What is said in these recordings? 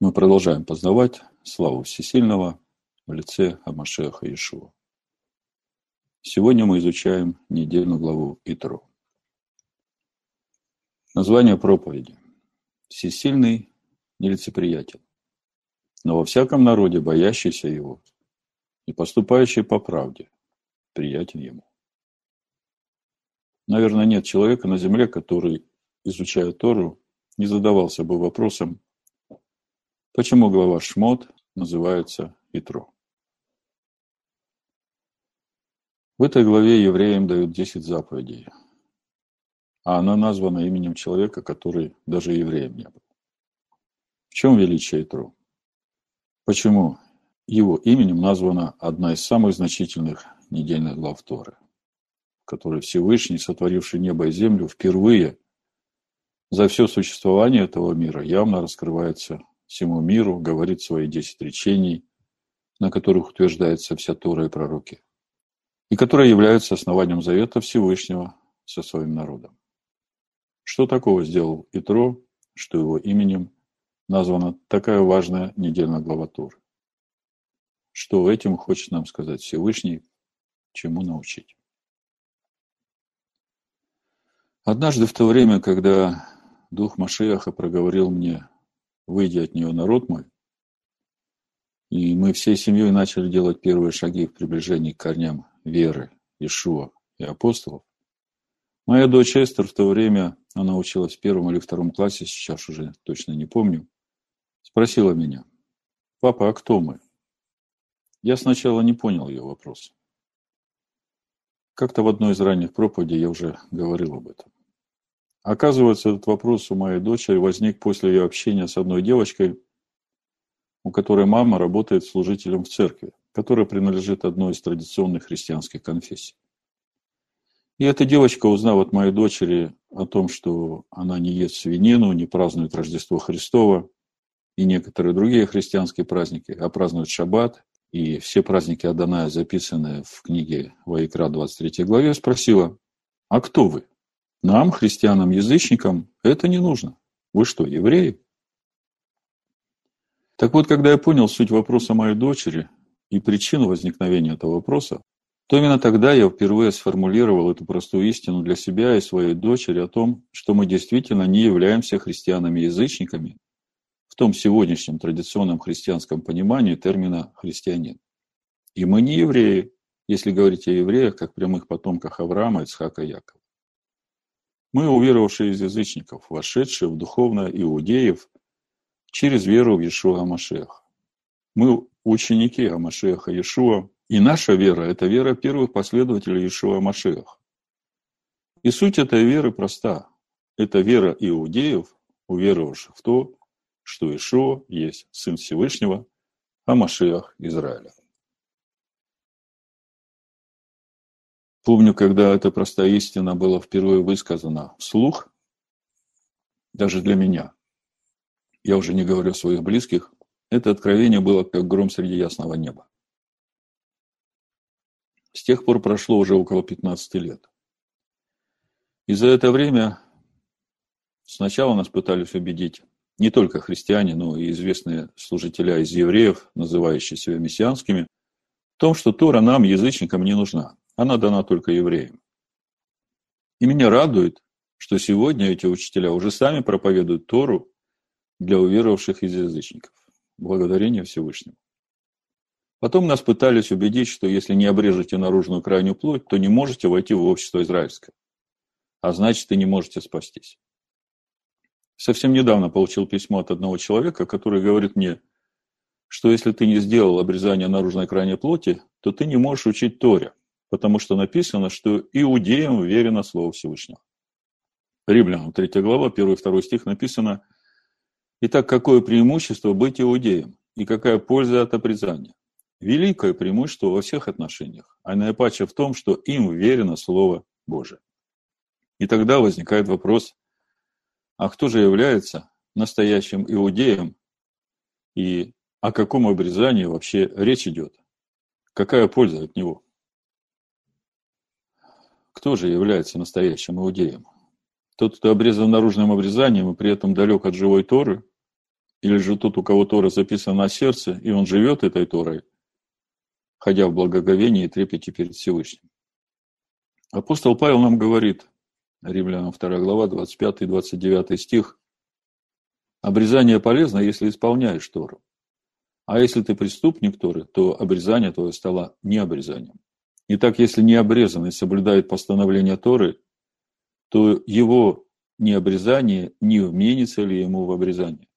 Мы продолжаем познавать славу Всесильного в лице Амашеха Иешуа. Сегодня мы изучаем недельную главу Итро. Название проповеди. Всесильный нелицеприятен, но во всяком народе боящийся его и поступающий по правде приятен ему. Наверное, нет человека на земле, который, изучая Тору, не задавался бы вопросом, Почему глава Шмот называется Итро? В этой главе евреям дают 10 заповедей, а она названа именем человека, который даже евреем не был. В чем величие Итро? Почему его именем названа одна из самых значительных недельных глав Торы, в которой Всевышний, сотворивший небо и землю, впервые за все существование этого мира явно раскрывается всему миру, говорит свои десять речений, на которых утверждается вся Тора и пророки, и которые являются основанием завета Всевышнего со своим народом. Что такого сделал Итро, что его именем названа такая важная недельная глава Торы? Что этим хочет нам сказать Всевышний, чему научить? Однажды в то время, когда Дух Машиаха проговорил мне выйдя от нее народ мой. И мы всей семьей начали делать первые шаги в приближении к корням веры, Ишуа и апостолов. Моя дочь Эстер в то время, она училась в первом или втором классе, сейчас уже точно не помню, спросила меня, «Папа, а кто мы?» Я сначала не понял ее вопрос. Как-то в одной из ранних проповедей я уже говорил об этом. Оказывается, этот вопрос у моей дочери возник после ее общения с одной девочкой, у которой мама работает служителем в церкви, которая принадлежит одной из традиционных христианских конфессий. И эта девочка, узнав от моей дочери о том, что она не ест свинину, не празднует Рождество Христово и некоторые другие христианские праздники, а празднует Шаббат, и все праздники Аданая, записанные в книге Ваикра 23 главе, спросила, а кто вы? Нам, христианам-язычникам, это не нужно. Вы что, евреи? Так вот, когда я понял суть вопроса моей дочери и причину возникновения этого вопроса, то именно тогда я впервые сформулировал эту простую истину для себя и своей дочери о том, что мы действительно не являемся христианами-язычниками в том сегодняшнем традиционном христианском понимании термина «христианин». И мы не евреи, если говорить о евреях как прямых потомках Авраама, Ицхака и Якова. Мы уверовавшие из язычников, вошедшие в духовное иудеев через веру в Иешуа Амашеха. Мы ученики Амашеха Иешуа, и наша вера – это вера первых последователей Иешуа Амашеха. И суть этой веры проста. Это вера иудеев, уверовавших в то, что Ишуа есть Сын Всевышнего, а Машиах Израиля. Помню, когда эта простая истина была впервые высказана вслух, даже для меня, я уже не говорю о своих близких, это откровение было как гром среди ясного неба. С тех пор прошло уже около 15 лет. И за это время сначала нас пытались убедить не только христиане, но и известные служителя из евреев, называющие себя мессианскими, в том, что Тора нам, язычникам, не нужна. Она дана только евреям. И меня радует, что сегодня эти учителя уже сами проповедуют Тору для уверовавших из язычников. Благодарение Всевышнему. Потом нас пытались убедить, что если не обрежете наружную крайнюю плоть, то не можете войти в общество израильское. А значит, и не можете спастись. Совсем недавно получил письмо от одного человека, который говорит мне, что если ты не сделал обрезание наружной крайней плоти, то ты не можешь учить Торе потому что написано, что иудеям верено Слово Всевышнего. Римлянам, 3 глава, 1 и 2 стих написано, «Итак, какое преимущество быть иудеем, и какая польза от обрезания? Великое преимущество во всех отношениях, а наипаче в том, что им верено Слово Божие». И тогда возникает вопрос, а кто же является настоящим иудеем, и о каком обрезании вообще речь идет? Какая польза от него? Кто же является настоящим иудеем? Тот, кто обрезан наружным обрезанием и при этом далек от живой Торы, Или же тот, у кого Тора записана на сердце, и он живет этой Торой, ходя в благоговении и трепете перед Всевышним. Апостол Павел нам говорит, Римлянам 2 глава, 25 и 29 стих, «Обрезание полезно, если исполняешь Тору. А если ты преступник Торы, то обрезание твое стало необрезанием. Итак, если необрезанный соблюдает постановление Торы, то его необрезание не вменится ли ему в обрезание?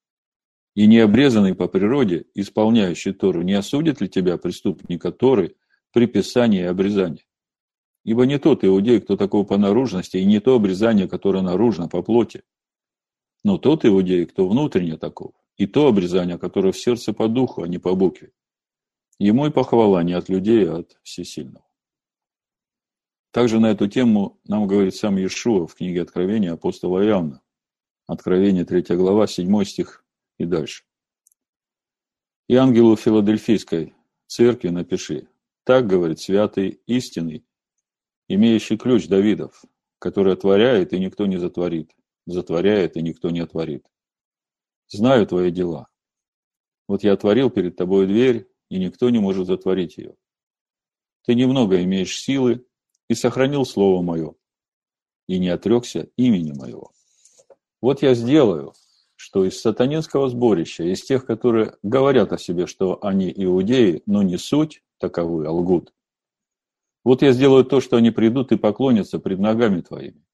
И необрезанный по природе, исполняющий Тору, не осудит ли тебя, преступника Торы, при писании обрезания? Ибо не тот иудей, кто такого по наружности, и не то обрезание, которое наружно, по плоти, но тот иудей, кто внутренне таков, и то обрезание, которое в сердце по духу, а не по букве. Ему и похвала не от людей, а от Всесильного. Также на эту тему нам говорит сам Иешуа в книге Откровения апостола Иоанна. Откровение 3 глава, 7 стих и дальше. И ангелу Филадельфийской церкви напиши. Так говорит святый истинный, имеющий ключ Давидов, который отворяет, и никто не затворит, затворяет, и никто не отворит. Знаю твои дела. Вот я отворил перед тобой дверь, и никто не может затворить ее. Ты немного имеешь силы и сохранил слово мое, и не отрекся имени моего. Вот я сделаю, что из сатанинского сборища, из тех, которые говорят о себе, что они иудеи, но не суть таковы, а лгут. Вот я сделаю то, что они придут и поклонятся пред ногами твоими,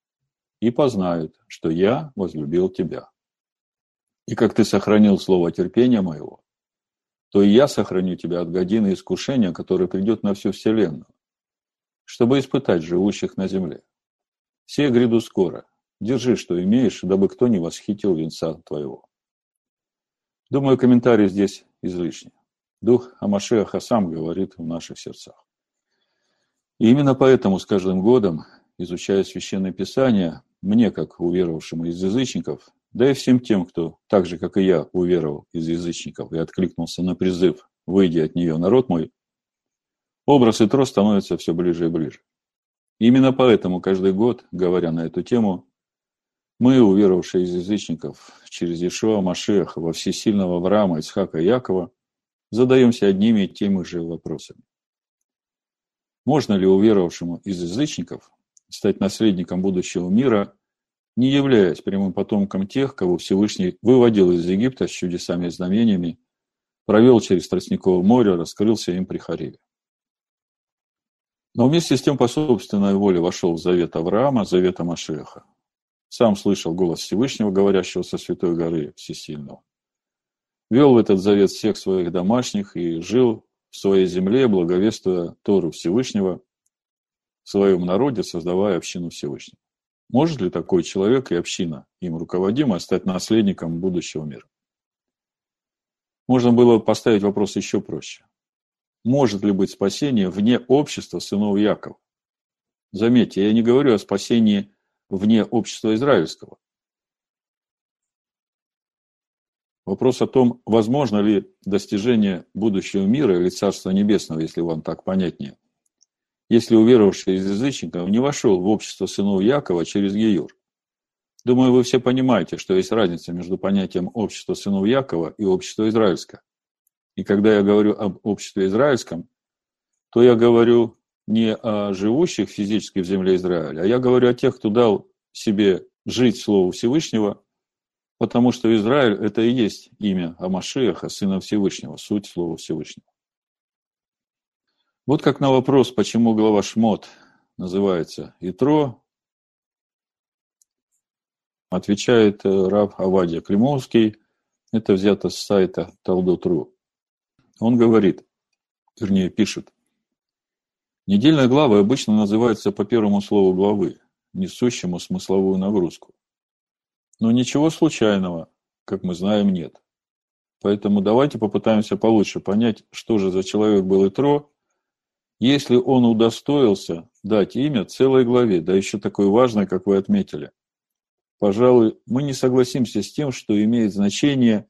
и познают, что я возлюбил тебя. И как ты сохранил слово терпения моего, то и я сохраню тебя от годины искушения, которое придет на всю вселенную, чтобы испытать живущих на земле. Все гряду скоро, Держи, что имеешь, дабы кто не восхитил венца твоего. Думаю, комментарий здесь излишний. Дух Амашеха сам говорит в наших сердцах. И именно поэтому с каждым годом, изучая Священное Писание, мне, как уверовавшему из язычников, да и всем тем, кто, так же, как и я, уверовал из язычников и откликнулся на призыв «Выйди от нее, народ мой», образ Итро становится все ближе и ближе. Именно поэтому каждый год, говоря на эту тему, мы, уверовавшие из язычников, через Ишуа Машеха во всесильного Авраама, Исхака Якова, задаемся одними и теми же вопросами. Можно ли уверовавшему из язычников стать наследником будущего мира, не являясь прямым потомком тех, кого Всевышний выводил из Египта с чудесами и знамениями, провел через Тростниковое море, раскрылся им при Хариве. Но вместе с тем по собственной воле вошел в завет Авраама, завета Машеха. Сам слышал голос Всевышнего, говорящего со святой горы Всесильного. Вел в этот завет всех своих домашних и жил в своей земле, благовествуя Тору Всевышнего в своем народе, создавая общину Всевышнего. Может ли такой человек и община, им руководимая, стать наследником будущего мира? Можно было поставить вопрос еще проще. Может ли быть спасение вне общества сынов Якова? Заметьте, я не говорю о спасении вне общества израильского. Вопрос о том, возможно ли достижение будущего мира или Царства Небесного, если вам так понятнее, если уверовавший из язычников не вошел в общество сынов Якова через Геюр. Думаю, вы все понимаете, что есть разница между понятием общества сынов Якова и общества израильского. И когда я говорю об обществе израильском, то я говорю не о живущих физически в земле Израиля, а я говорю о тех, кто дал себе жить Слову Всевышнего, потому что Израиль – это и есть имя Амашиаха, Сына Всевышнего, суть Слова Всевышнего. Вот как на вопрос, почему глава Шмот называется Итро, отвечает э, раб Авадия Климовский, это взято с сайта Талдот.ру. Он говорит, вернее пишет, Недельные главы обычно называются по первому слову главы, несущему смысловую нагрузку. Но ничего случайного, как мы знаем, нет. Поэтому давайте попытаемся получше понять, что же за человек был Итро, если он удостоился дать имя целой главе, да еще такой важной, как вы отметили. Пожалуй, мы не согласимся с тем, что имеет значение,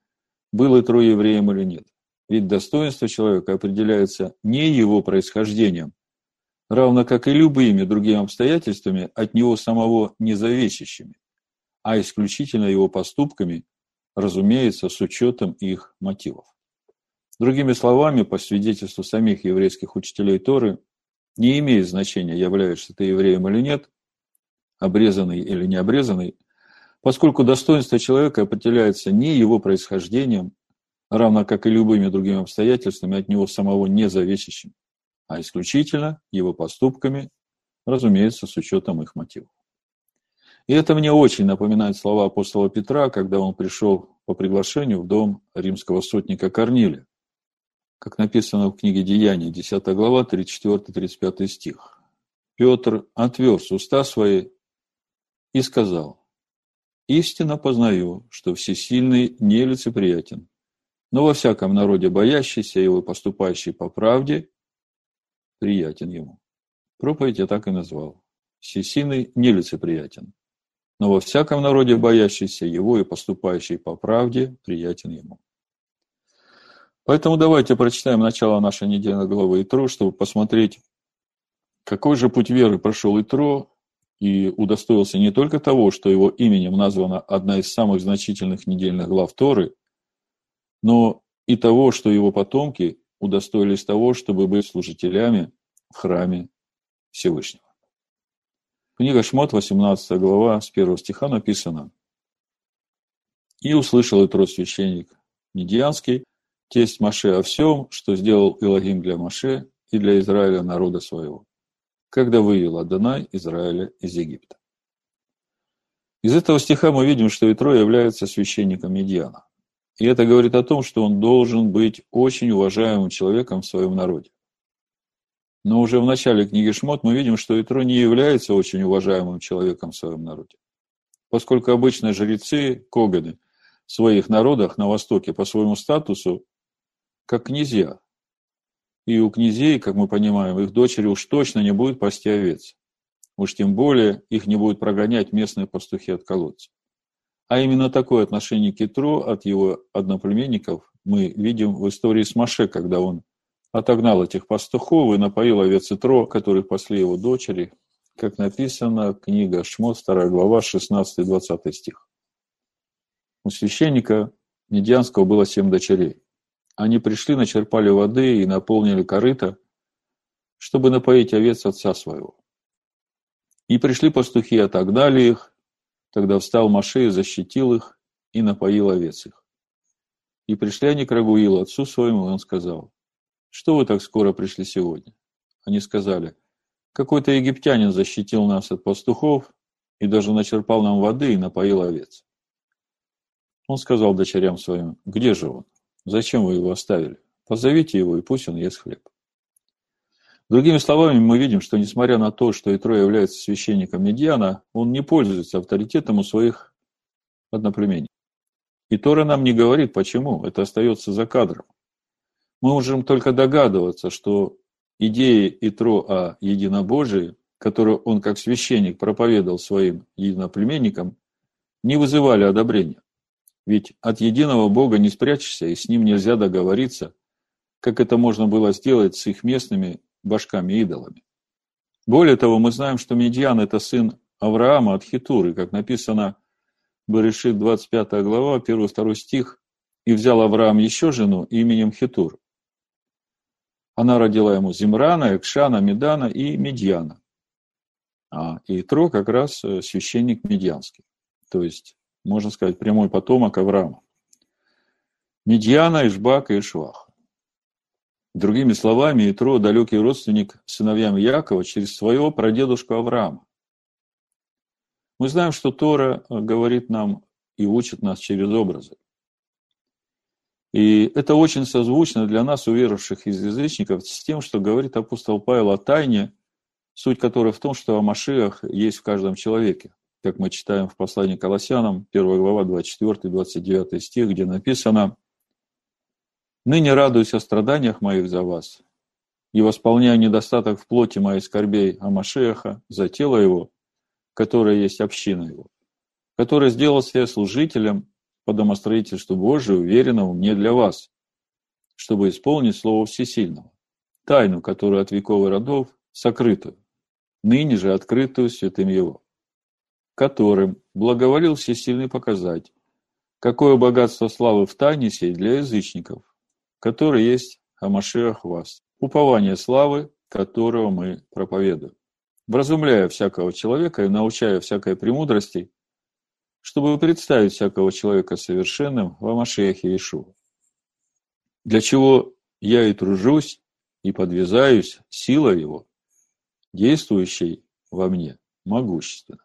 был Итро евреем или нет. Ведь достоинство человека определяется не его происхождением, равно как и любыми другими обстоятельствами от него самого независящими, а исключительно его поступками, разумеется, с учетом их мотивов. Другими словами, по свидетельству самих еврейских учителей Торы, не имеет значения, являешься ты евреем или нет, обрезанный или не обрезанный, поскольку достоинство человека определяется не его происхождением, равно как и любыми другими обстоятельствами от него самого не зависящим, а исключительно его поступками, разумеется, с учетом их мотивов. И это мне очень напоминает слова апостола Петра, когда он пришел по приглашению в дом римского сотника Корнилия. Как написано в книге Деяний, 10 глава, 34-35 стих. Петр отверз уста свои и сказал, «Истинно познаю, что всесильный нелицеприятен, но во всяком народе боящийся его поступающий по правде приятен ему». Проповедь я так и назвал. Всесильный нелицеприятен, но во всяком народе боящийся его и поступающий по правде приятен ему. Поэтому давайте прочитаем начало нашей недельной главы Итро, чтобы посмотреть, какой же путь веры прошел Итро и удостоился не только того, что его именем названа одна из самых значительных недельных глав Торы, но и того, что его потомки удостоились того, чтобы быть служителями в храме Всевышнего. Книга Шмот, 18 глава, с 1 стиха написано. «И услышал Итро священник Медианский, тесть Маше о всем, что сделал Илогим для Маше и для Израиля народа своего, когда вывел Адонай Израиля из Египта. Из этого стиха мы видим, что Итро является священником Медиана. И это говорит о том, что он должен быть очень уважаемым человеком в своем народе. Но уже в начале книги Шмот мы видим, что Итро не является очень уважаемым человеком в своем народе. Поскольку обычно жрецы, коганы, в своих народах на Востоке по своему статусу как князья. И у князей, как мы понимаем, их дочери уж точно не будут пасти овец. Уж тем более их не будут прогонять местные пастухи от колодца. А именно такое отношение к от его одноплеменников мы видим в истории с Маше, когда он отогнал этих пастухов и напоил овец Итро, которых пасли его дочери, как написано, книга Шмот, 2 глава, 16-20 стих. У священника Медианского было семь дочерей. Они пришли, начерпали воды и наполнили корыто, чтобы напоить овец отца своего. И пришли пастухи, отогнали их. Тогда встал Маше защитил их, и напоил овец их. И пришли они к Рагуилу, отцу своему, и он сказал, «Что вы так скоро пришли сегодня?» Они сказали, «Какой-то египтянин защитил нас от пастухов и даже начерпал нам воды и напоил овец». Он сказал дочерям своим, «Где же он?» Зачем вы его оставили? Позовите его, и пусть он ест хлеб. Другими словами, мы видим, что несмотря на то, что Итро является священником Медиана, он не пользуется авторитетом у своих одноплеменников. И Тора нам не говорит, почему. Это остается за кадром. Мы можем только догадываться, что идеи Итро о единобожии, которую он как священник проповедовал своим единоплеменникам, не вызывали одобрения. Ведь от единого Бога не спрячешься, и с ним нельзя договориться, как это можно было сделать с их местными башками-идолами. Более того, мы знаем, что Медиан – это сын Авраама от Хитуры, как написано в Берешит 25 глава, 1-2 стих, «И взял Авраам еще жену именем Хитур. Она родила ему Зимрана, Экшана, Медана и Медьяна. А Итро как раз э, священник медианский. То есть можно сказать, прямой потомок Авраама. Медьяна, Ишбак и Ишвах. Другими словами, Итро – далекий родственник сыновьям Якова через своего прадедушку Авраама. Мы знаем, что Тора говорит нам и учит нас через образы. И это очень созвучно для нас, уверовавших из язычников, с тем, что говорит апостол Павел о тайне, суть которой в том, что о Машиах есть в каждом человеке как мы читаем в послании к Колоссянам, 1 глава, 24-29 стих, где написано «Ныне радуюсь о страданиях моих за вас, и восполняю недостаток в плоти моей скорбей о Машеха за тело его, которое есть община его, который сделал себя служителем по домостроительству Божию, уверенному мне для вас, чтобы исполнить Слово Всесильного, тайну, которую от веков и родов сокрытую, ныне же открытую святым Его которым благоволил всесильный показать, Какое богатство славы в тайне сей для язычников, который есть Амашиах вас, упование славы, которого мы проповедуем, вразумляя всякого человека и научая всякой премудрости, чтобы представить всякого человека совершенным в Амашиахе Иешуа. Для чего я и тружусь, и подвязаюсь сила его, действующей во мне, могущественно.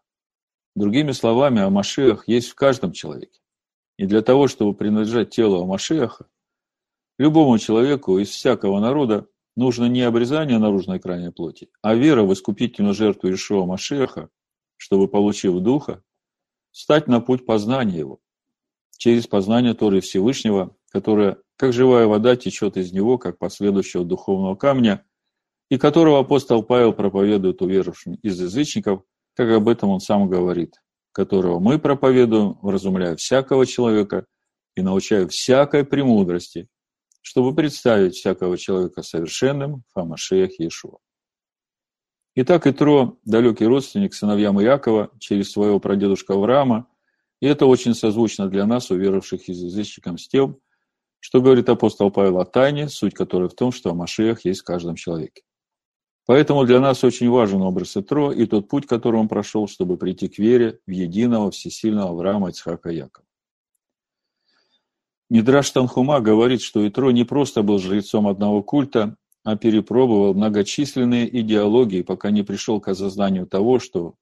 Другими словами, Амашиах есть в каждом человеке. И для того, чтобы принадлежать телу Амашиаха, любому человеку из всякого народа нужно не обрезание наружной крайней плоти, а вера в искупительную жертву Ишуа Машеха, чтобы, получив Духа, стать на путь познания Его, через познание Торы Всевышнего, которое, как живая вода, течет из него, как последующего духовного камня, и которого апостол Павел проповедует уверовавшим из язычников, как об этом он сам говорит, которого мы проповедуем, вразумляя всякого человека и научая всякой премудрости, чтобы представить всякого человека совершенным в Амашеях Иешуа. Итак, Итро – далекий родственник сыновьям Иакова через своего прадедушка Авраама, и это очень созвучно для нас, уверовавших из язычникам, с тем, что говорит апостол Павел о тайне, суть которой в том, что Амашеях есть в каждом человеке. Поэтому для нас очень важен образ Итро и тот путь, который он прошел, чтобы прийти к вере в единого всесильного Авраама, Ицхака Якова. Мидраш Танхума говорит, что Итро не просто был жрецом одного культа, а перепробовал многочисленные идеологии, пока не пришел к осознанию того, что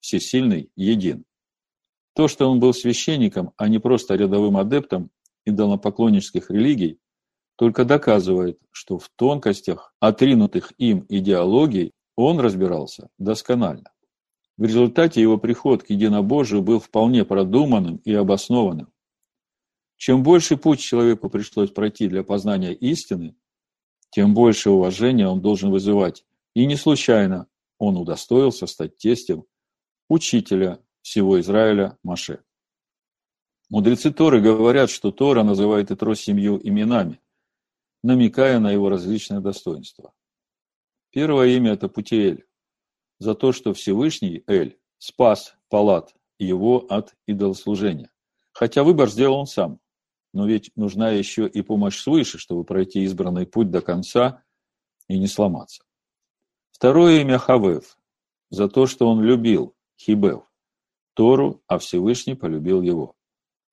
всесильный един. То, что он был священником, а не просто рядовым адептом идолопоклоннических религий, только доказывает, что в тонкостях отринутых им идеологий он разбирался досконально. В результате его приход к единобожию был вполне продуманным и обоснованным. Чем больше путь человеку пришлось пройти для познания истины, тем больше уважения он должен вызывать. И не случайно он удостоился стать тестем учителя всего Израиля Маше. Мудрецы Торы говорят, что Тора называет Итро семью именами, намекая на его различные достоинства. Первое имя – это Путиэль, за то, что Всевышний Эль спас Палат его от идолослужения. Хотя выбор сделал он сам. Но ведь нужна еще и помощь свыше, чтобы пройти избранный путь до конца и не сломаться. Второе имя Хавев, за то, что он любил, Хибев, Тору, а Всевышний полюбил его.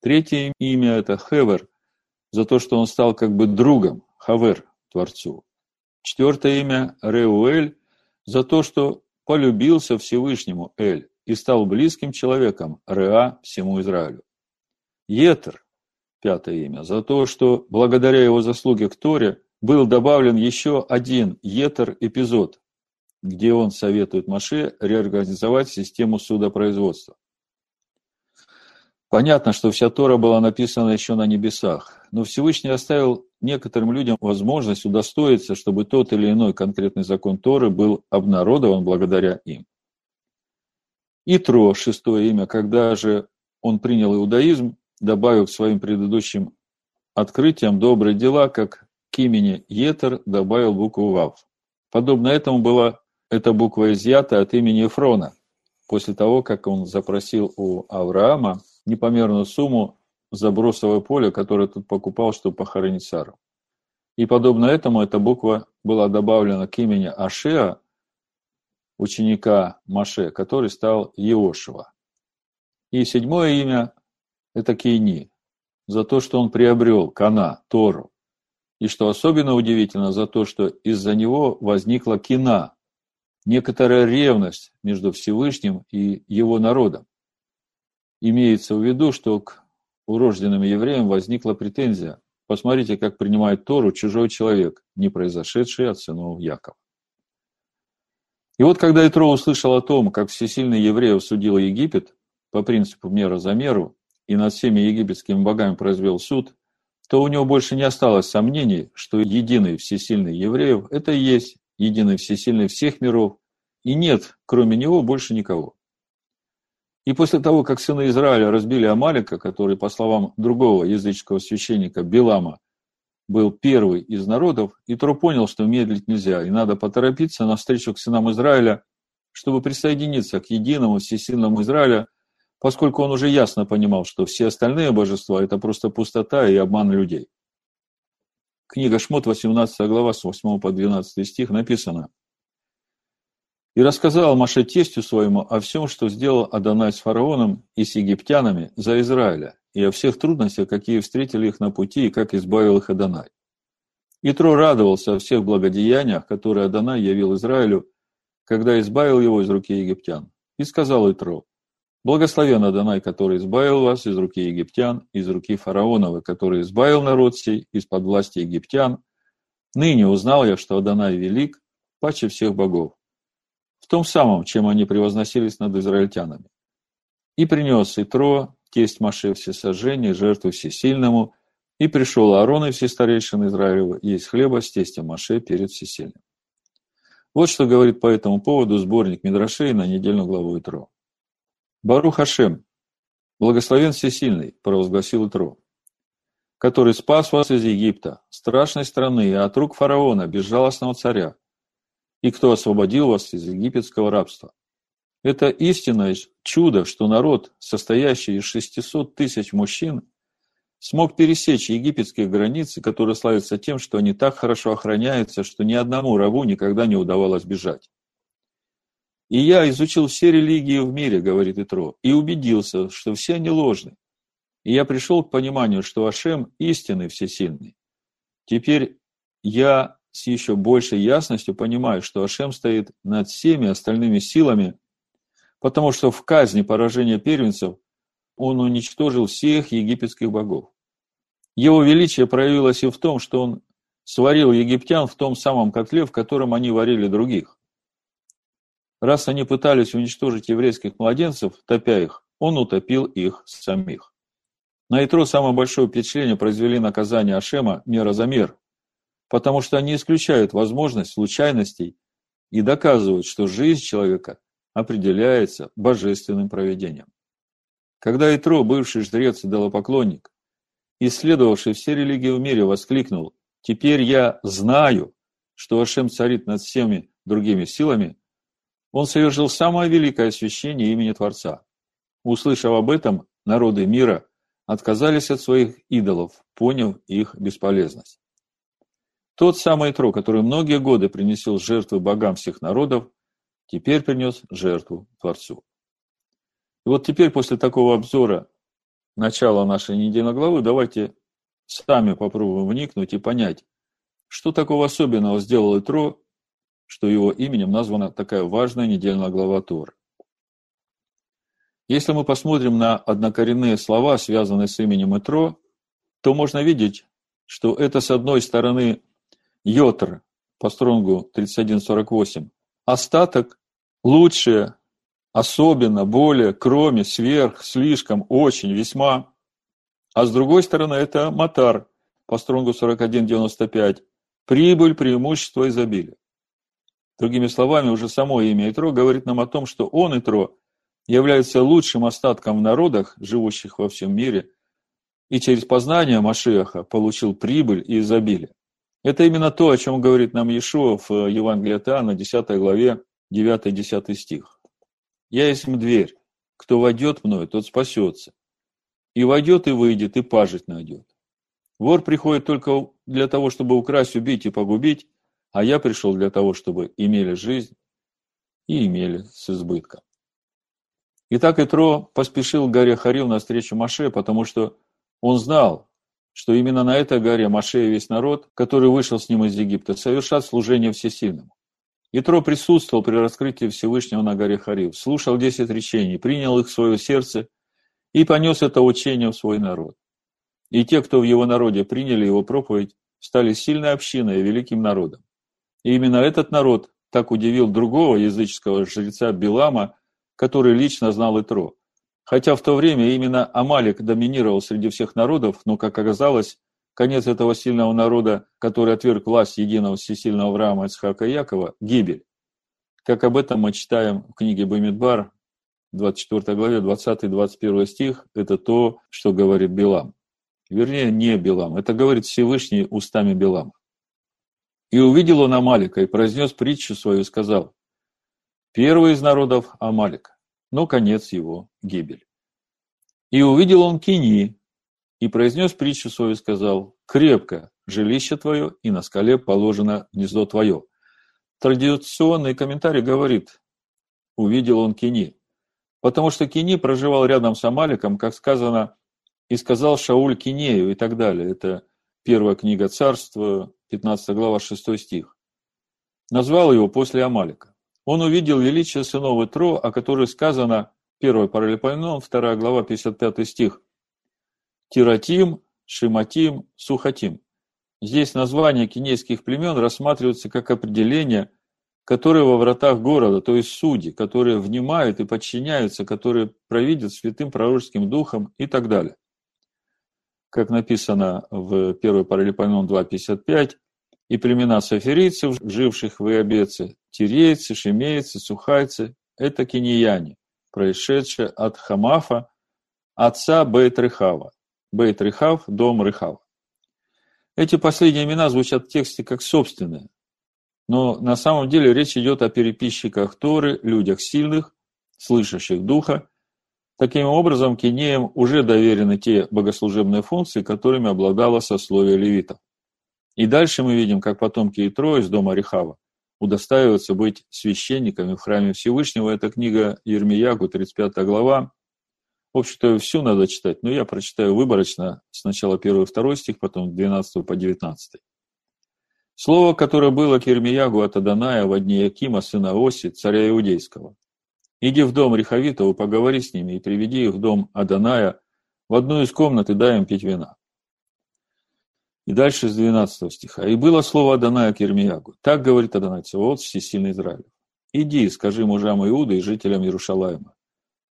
Третье имя – это Хевер, за то, что он стал как бы другом, Хавер, Творцу. Четвертое имя – Реуэль, за то, что полюбился Всевышнему Эль и стал близким человеком Реа всему Израилю. Етер, пятое имя, за то, что благодаря его заслуге к Торе был добавлен еще один Етер-эпизод, где он советует Маше реорганизовать систему судопроизводства. Понятно, что вся Тора была написана еще на небесах, но Всевышний оставил некоторым людям возможность удостоиться, чтобы тот или иной конкретный закон Торы был обнародован благодаря им. Итро, шестое имя, когда же он принял иудаизм, добавил к своим предыдущим открытиям добрые дела, как к имени Етер добавил букву Вав. Подобно этому была эта буква изъята от имени Ефрона, после того, как он запросил у Авраама непомерную сумму за бросовое поле, которое тут покупал, чтобы похоронить Сару. И подобно этому эта буква была добавлена к имени Ашеа, ученика Маше, который стал Иошева. И седьмое имя это Кейни, за то, что он приобрел Кана, Тору, и что особенно удивительно, за то, что из-за него возникла кина, некоторая ревность между Всевышним и его народом. Имеется в виду, что к урожденным евреям возникла претензия. Посмотрите, как принимает Тору чужой человек, не произошедший от сынов Якова. И вот когда Итро услышал о том, как всесильный евреев судил Египет по принципу мера за меру, и над всеми египетскими богами произвел суд, то у него больше не осталось сомнений, что единый всесильный евреев – это и есть единый всесильный всех миров, и нет, кроме него, больше никого. И после того, как сыны Израиля разбили Амалика, который, по словам другого языческого священника Билама, был первый из народов, Итро понял, что медлить нельзя, и надо поторопиться навстречу к сынам Израиля, чтобы присоединиться к единому всесильному Израиля поскольку он уже ясно понимал, что все остальные божества – это просто пустота и обман людей. Книга Шмот, 18 глава, с 8 по 12 стих написано. «И рассказал Маше тестю своему о всем, что сделал Адонай с фараоном и с египтянами за Израиля, и о всех трудностях, какие встретили их на пути, и как избавил их Адонай. Итро радовался о всех благодеяниях, которые Адонай явил Израилю, когда избавил его из руки египтян. И сказал Итро, Благословен Адонай, который избавил вас из руки египтян, из руки фараонова, который избавил народ сей из-под власти египтян. Ныне узнал я, что Адонай велик, паче всех богов. В том самом, чем они превозносились над израильтянами. И принес Итро, тесть Маше всесожжение, жертву всесильному, и пришел Аарон и все старейшины Израилева есть хлеба с тестем Маше перед всесильным. Вот что говорит по этому поводу сборник Мидрашей на недельную главу Итро. Барух Хашем, благословен Всесильный, провозгласил Итро, который спас вас из Египта, страшной страны, и от рук фараона, безжалостного царя, и кто освободил вас из египетского рабства. Это истинное чудо, что народ, состоящий из 600 тысяч мужчин, смог пересечь египетские границы, которые славятся тем, что они так хорошо охраняются, что ни одному рабу никогда не удавалось бежать. И я изучил все религии в мире, говорит Итро, и убедился, что все они ложны. И я пришел к пониманию, что Ашем истинный всесильный. Теперь я с еще большей ясностью понимаю, что Ашем стоит над всеми остальными силами, потому что в казни поражения первенцев он уничтожил всех египетских богов. Его величие проявилось и в том, что он сварил египтян в том самом котле, в котором они варили других. Раз они пытались уничтожить еврейских младенцев, топя их, он утопил их самих. На Итро самое большое впечатление произвели наказания Ашема мера за мер, потому что они исключают возможность случайностей и доказывают, что жизнь человека определяется божественным проведением. Когда Итро, бывший жрец и идолопоклонник, исследовавший все религии в мире, воскликнул «Теперь я знаю, что Ашем царит над всеми другими силами», он совершил самое великое освящение имени Творца. Услышав об этом, народы мира отказались от своих идолов, поняв их бесполезность. Тот самый Тро, который многие годы принесил жертвы богам всех народов, теперь принес жертву Творцу. И вот теперь, после такого обзора начала нашей недельной главы, давайте сами попробуем вникнуть и понять, что такого особенного сделал Итро что его именем названа такая важная недельная глава Тор. Если мы посмотрим на однокоренные слова, связанные с именем Итро, то можно видеть, что это с одной стороны Йотр по стронгу 3148, остаток лучшее, особенно, более, кроме, сверх, слишком, очень, весьма. А с другой стороны это Матар по стронгу 4195, прибыль, преимущество, изобилие. Другими словами, уже само имя Итро говорит нам о том, что он, Итро, является лучшим остатком в народах, живущих во всем мире, и через познание Машеха получил прибыль и изобилие. Это именно то, о чем говорит нам Иешуа в Евангелии от Иоанна, 10 главе, 9-10 стих. «Я есть дверь. Кто войдет мною, тот спасется. И войдет, и выйдет, и пажить найдет. Вор приходит только для того, чтобы украсть, убить и погубить, а я пришел для того, чтобы имели жизнь и имели с избытком. Итак, Итро поспешил к горе Харил навстречу Маше, потому что он знал, что именно на этой горе Маше и весь народ, который вышел с ним из Египта, совершат служение всесильному. Итро присутствовал при раскрытии Всевышнего на горе Харил, слушал десять речений, принял их в свое сердце и понес это учение в свой народ. И те, кто в его народе приняли его проповедь, стали сильной общиной и великим народом. И именно этот народ так удивил другого языческого жреца Билама, который лично знал Итро. Хотя в то время именно Амалик доминировал среди всех народов, но, как оказалось, конец этого сильного народа, который отверг власть единого всесильного Авраама, Ицхака и Якова, – гибель. Как об этом мы читаем в книге Бамидбар, 24 главе, 20-21 стих, это то, что говорит Билам. Вернее, не Билам, это говорит Всевышний устами Билама. И увидел он Амалика, и произнес притчу свою, и сказал, «Первый из народов – Амалик, но конец его – гибель. И увидел он Кини, и произнес притчу свою и сказал, «Крепко жилище твое, и на скале положено гнездо твое». Традиционный комментарий говорит, увидел он Кини, потому что Кини проживал рядом с Амаликом, как сказано, и сказал Шауль Кинею и так далее. Это первая книга царства, 15 глава, 6 стих. Назвал его после Амалика. Он увидел величие сынов Итро, о которых сказано, 1 Паралипоменон, 2 глава, 55 стих. Тиратим, Шиматим, Сухатим. Здесь названия кинейских племен рассматриваются как определение, которые во вратах города, то есть судьи, которые внимают и подчиняются, которые провидят святым пророческим духом и так далее. Как написано в 1 Паралипоменон 2.55, и племена саферийцев, живших в Иобеце, тирейцы, шемейцы, сухайцы – это кинияне, происшедшие от Хамафа, отца Бейт-Рехава. Бейт-Рехав – дом Рехава. Эти последние имена звучат в тексте как собственные, но на самом деле речь идет о переписчиках Торы, людях сильных, слышащих Духа. Таким образом, кинеям уже доверены те богослужебные функции, которыми обладало сословие левитов. И дальше мы видим, как потомки Итро из дома Рехава удостаиваются быть священниками в храме Всевышнего. Это книга Ермиягу, 35 глава. В общем-то, всю надо читать, но я прочитаю выборочно сначала первый и второй стих, потом 12 по 19. Слово, которое было к Ермиягу от Аданая в дни Якима, сына Оси, царя Иудейского. «Иди в дом Рехавитова, поговори с ними и приведи их в дом Аданая, в одну из комнат и дай им пить вина». И дальше с 12 стиха. «И было слово Аданая к Ермиягу. Так говорит Адонай Цевод, всесильный Израилев. Иди, скажи мужам Иуды и жителям Иерушалаема.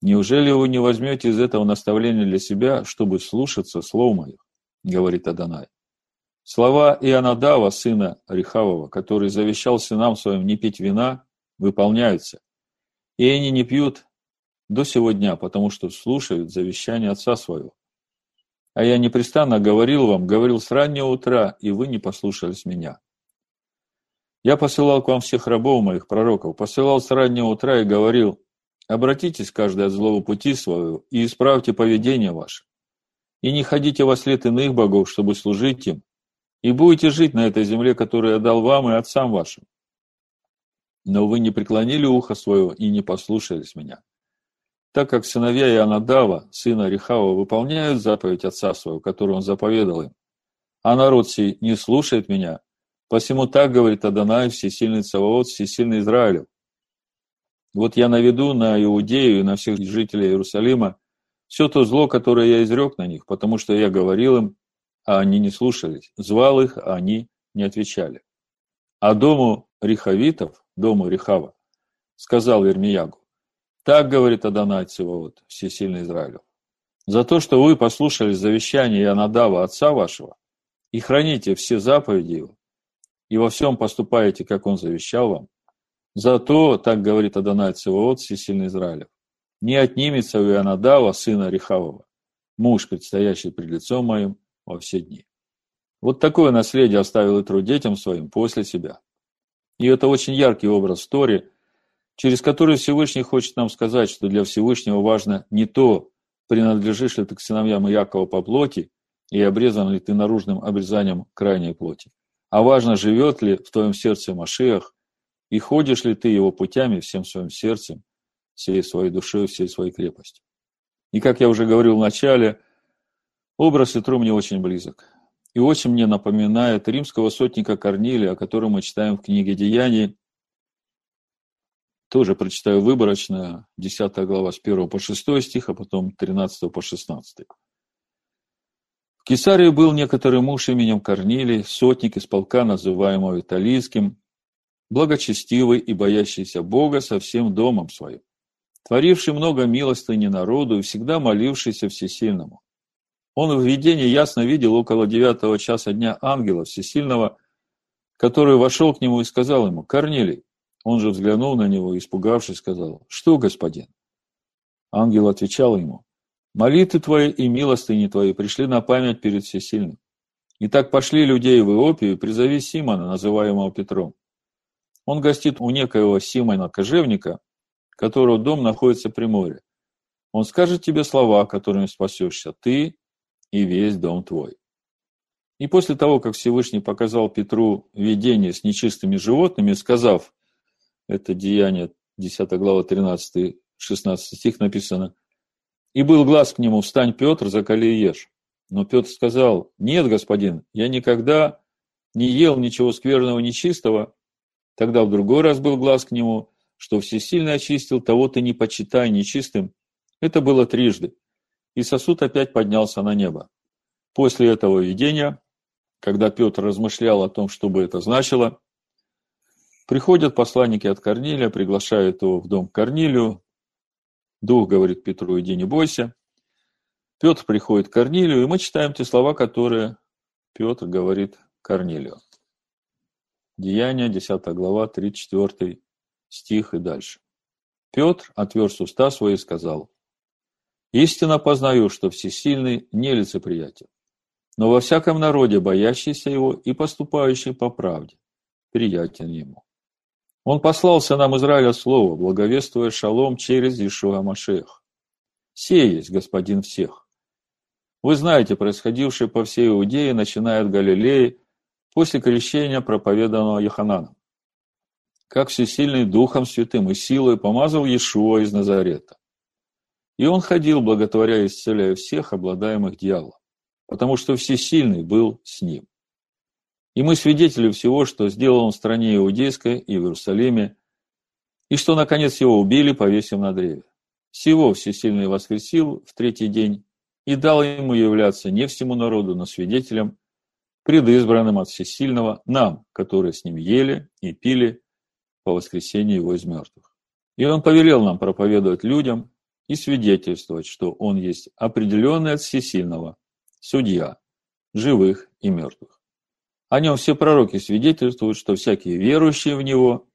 Неужели вы не возьмете из этого наставления для себя, чтобы слушаться слов моих? Говорит Адонай. Слова Ионадава, сына Рихавова, который завещал сынам своим не пить вина, выполняются. И они не пьют до сего дня, потому что слушают завещание отца своего. А я непрестанно говорил вам, говорил с раннего утра, и вы не послушались меня. Я посылал к вам всех рабов моих, пророков, посылал с раннего утра и говорил, обратитесь каждый от злого пути своего и исправьте поведение ваше. И не ходите во след иных богов, чтобы служить им, и будете жить на этой земле, которую я дал вам и отцам вашим. Но вы не преклонили ухо свое и не послушались меня так как сыновья Ионадава, сына Рехава, выполняют заповедь отца своего, которую он заповедал им, а народ сей не слушает меня, посему так говорит Адонай, всесильный Цаваот, всесильный Израилев. Вот я наведу на Иудею и на всех жителей Иерусалима все то зло, которое я изрек на них, потому что я говорил им, а они не слушались, звал их, а они не отвечали. А дому Рихавитов, дому Рихава, сказал Ирмиягу, так говорит Адонай Циваот, всесильный Израилю. За то, что вы послушали завещание Ионадава, отца вашего, и храните все заповеди его, и во всем поступаете, как он завещал вам, за то, так говорит Адонай Циваот, всесильный Израилев, не отнимется у Ионадава, сына Рехавова, муж, предстоящий пред лицом моим во все дни. Вот такое наследие оставил Итру детям своим после себя. И это очень яркий образ Тори, через который Всевышний хочет нам сказать, что для Всевышнего важно не то, принадлежишь ли ты к сыновьям Якова по плоти и обрезан ли ты наружным обрезанием крайней плоти, а важно, живет ли в твоем сердце Машиах и ходишь ли ты его путями всем своим сердцем, всей своей душой, всей своей крепостью. И как я уже говорил в начале, образ Итру мне очень близок. И очень мне напоминает римского сотника Корнилия, о котором мы читаем в книге «Деяний», тоже прочитаю выборочно, 10 глава с 1 по 6 стих, а потом 13 по 16. В Кесарии был некоторый муж именем Корнилий, сотник из полка, называемого Италийским, благочестивый и боящийся Бога со всем домом своим, творивший много милостыни народу и всегда молившийся всесильному. Он в видении ясно видел около девятого часа дня ангела всесильного, который вошел к нему и сказал ему, «Корнилий, он же взглянул на него, испугавшись, сказал, «Что, господин?» Ангел отвечал ему, «Молитвы твои и милостыни твои пришли на память перед всесильным. Итак, пошли людей в Иопию, призови Симона, называемого Петром. Он гостит у некоего Симона Кожевника, которого дом находится при море. Он скажет тебе слова, которыми спасешься ты и весь дом твой. И после того, как Всевышний показал Петру видение с нечистыми животными, сказав, это Деяние, 10 глава, 13-16 стих написано, «И был глаз к нему, встань, Петр, закали и ешь». Но Петр сказал, нет, господин, я никогда не ел ничего скверного, нечистого. Тогда в другой раз был глаз к нему, что всесильно очистил, того ты не почитай нечистым. Это было трижды. И сосуд опять поднялся на небо. После этого видения когда Петр размышлял о том, что бы это значило, приходят посланники от Корнилия, приглашают его в дом к Корнилию. Дух говорит Петру, иди не бойся. Петр приходит к Корнилию, и мы читаем те слова, которые Петр говорит Корнилию. Деяние, 10 глава, 34 стих и дальше. Петр отверз уста свои и сказал, «Истинно познаю, что всесильный нелицеприятен, но во всяком народе боящийся его и поступающий по правде, приятен ему. Он послал сынам Израиля слово, благовествуя шалом через Ишуа Машех. Сей есть Господин всех. Вы знаете происходившее по всей Иудее, начиная от Галилеи, после крещения, проповеданного Яхананом. Как всесильный Духом Святым и силой помазал Иешуа из Назарета. И он ходил, благотворя и исцеляя всех, обладаемых дьяволом потому что Всесильный был с ним. И мы свидетели всего, что сделал он в стране Иудейской и в Иерусалиме, и что, наконец, его убили, повесив на древе. Всего Всесильный воскресил в третий день и дал ему являться не всему народу, но свидетелем, предизбранным от Всесильного, нам, которые с ним ели и пили по воскресению его из мертвых. И он повелел нам проповедовать людям и свидетельствовать, что он есть определенный от Всесильного, судья, живых и мертвых. О нем все пророки свидетельствуют, что всякий верующий в него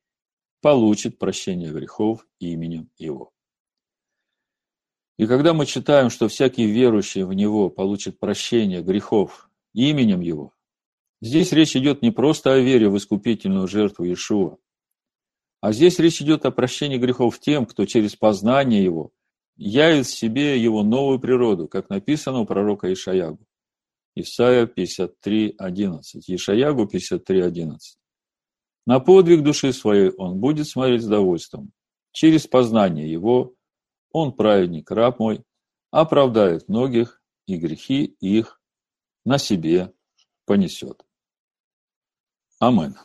получит прощение грехов именем его. И когда мы читаем, что всякий верующий в него получит прощение грехов именем его, здесь речь идет не просто о вере в искупительную жертву Иешуа, а здесь речь идет о прощении грехов тем, кто через познание его явит в себе его новую природу, как написано у пророка Ишаягу. Исайя 53.11. Ишаягу 53.11. На подвиг души своей он будет смотреть с довольством. Через познание его он, праведник, раб мой, оправдает многих, и грехи их на себе понесет. Амин.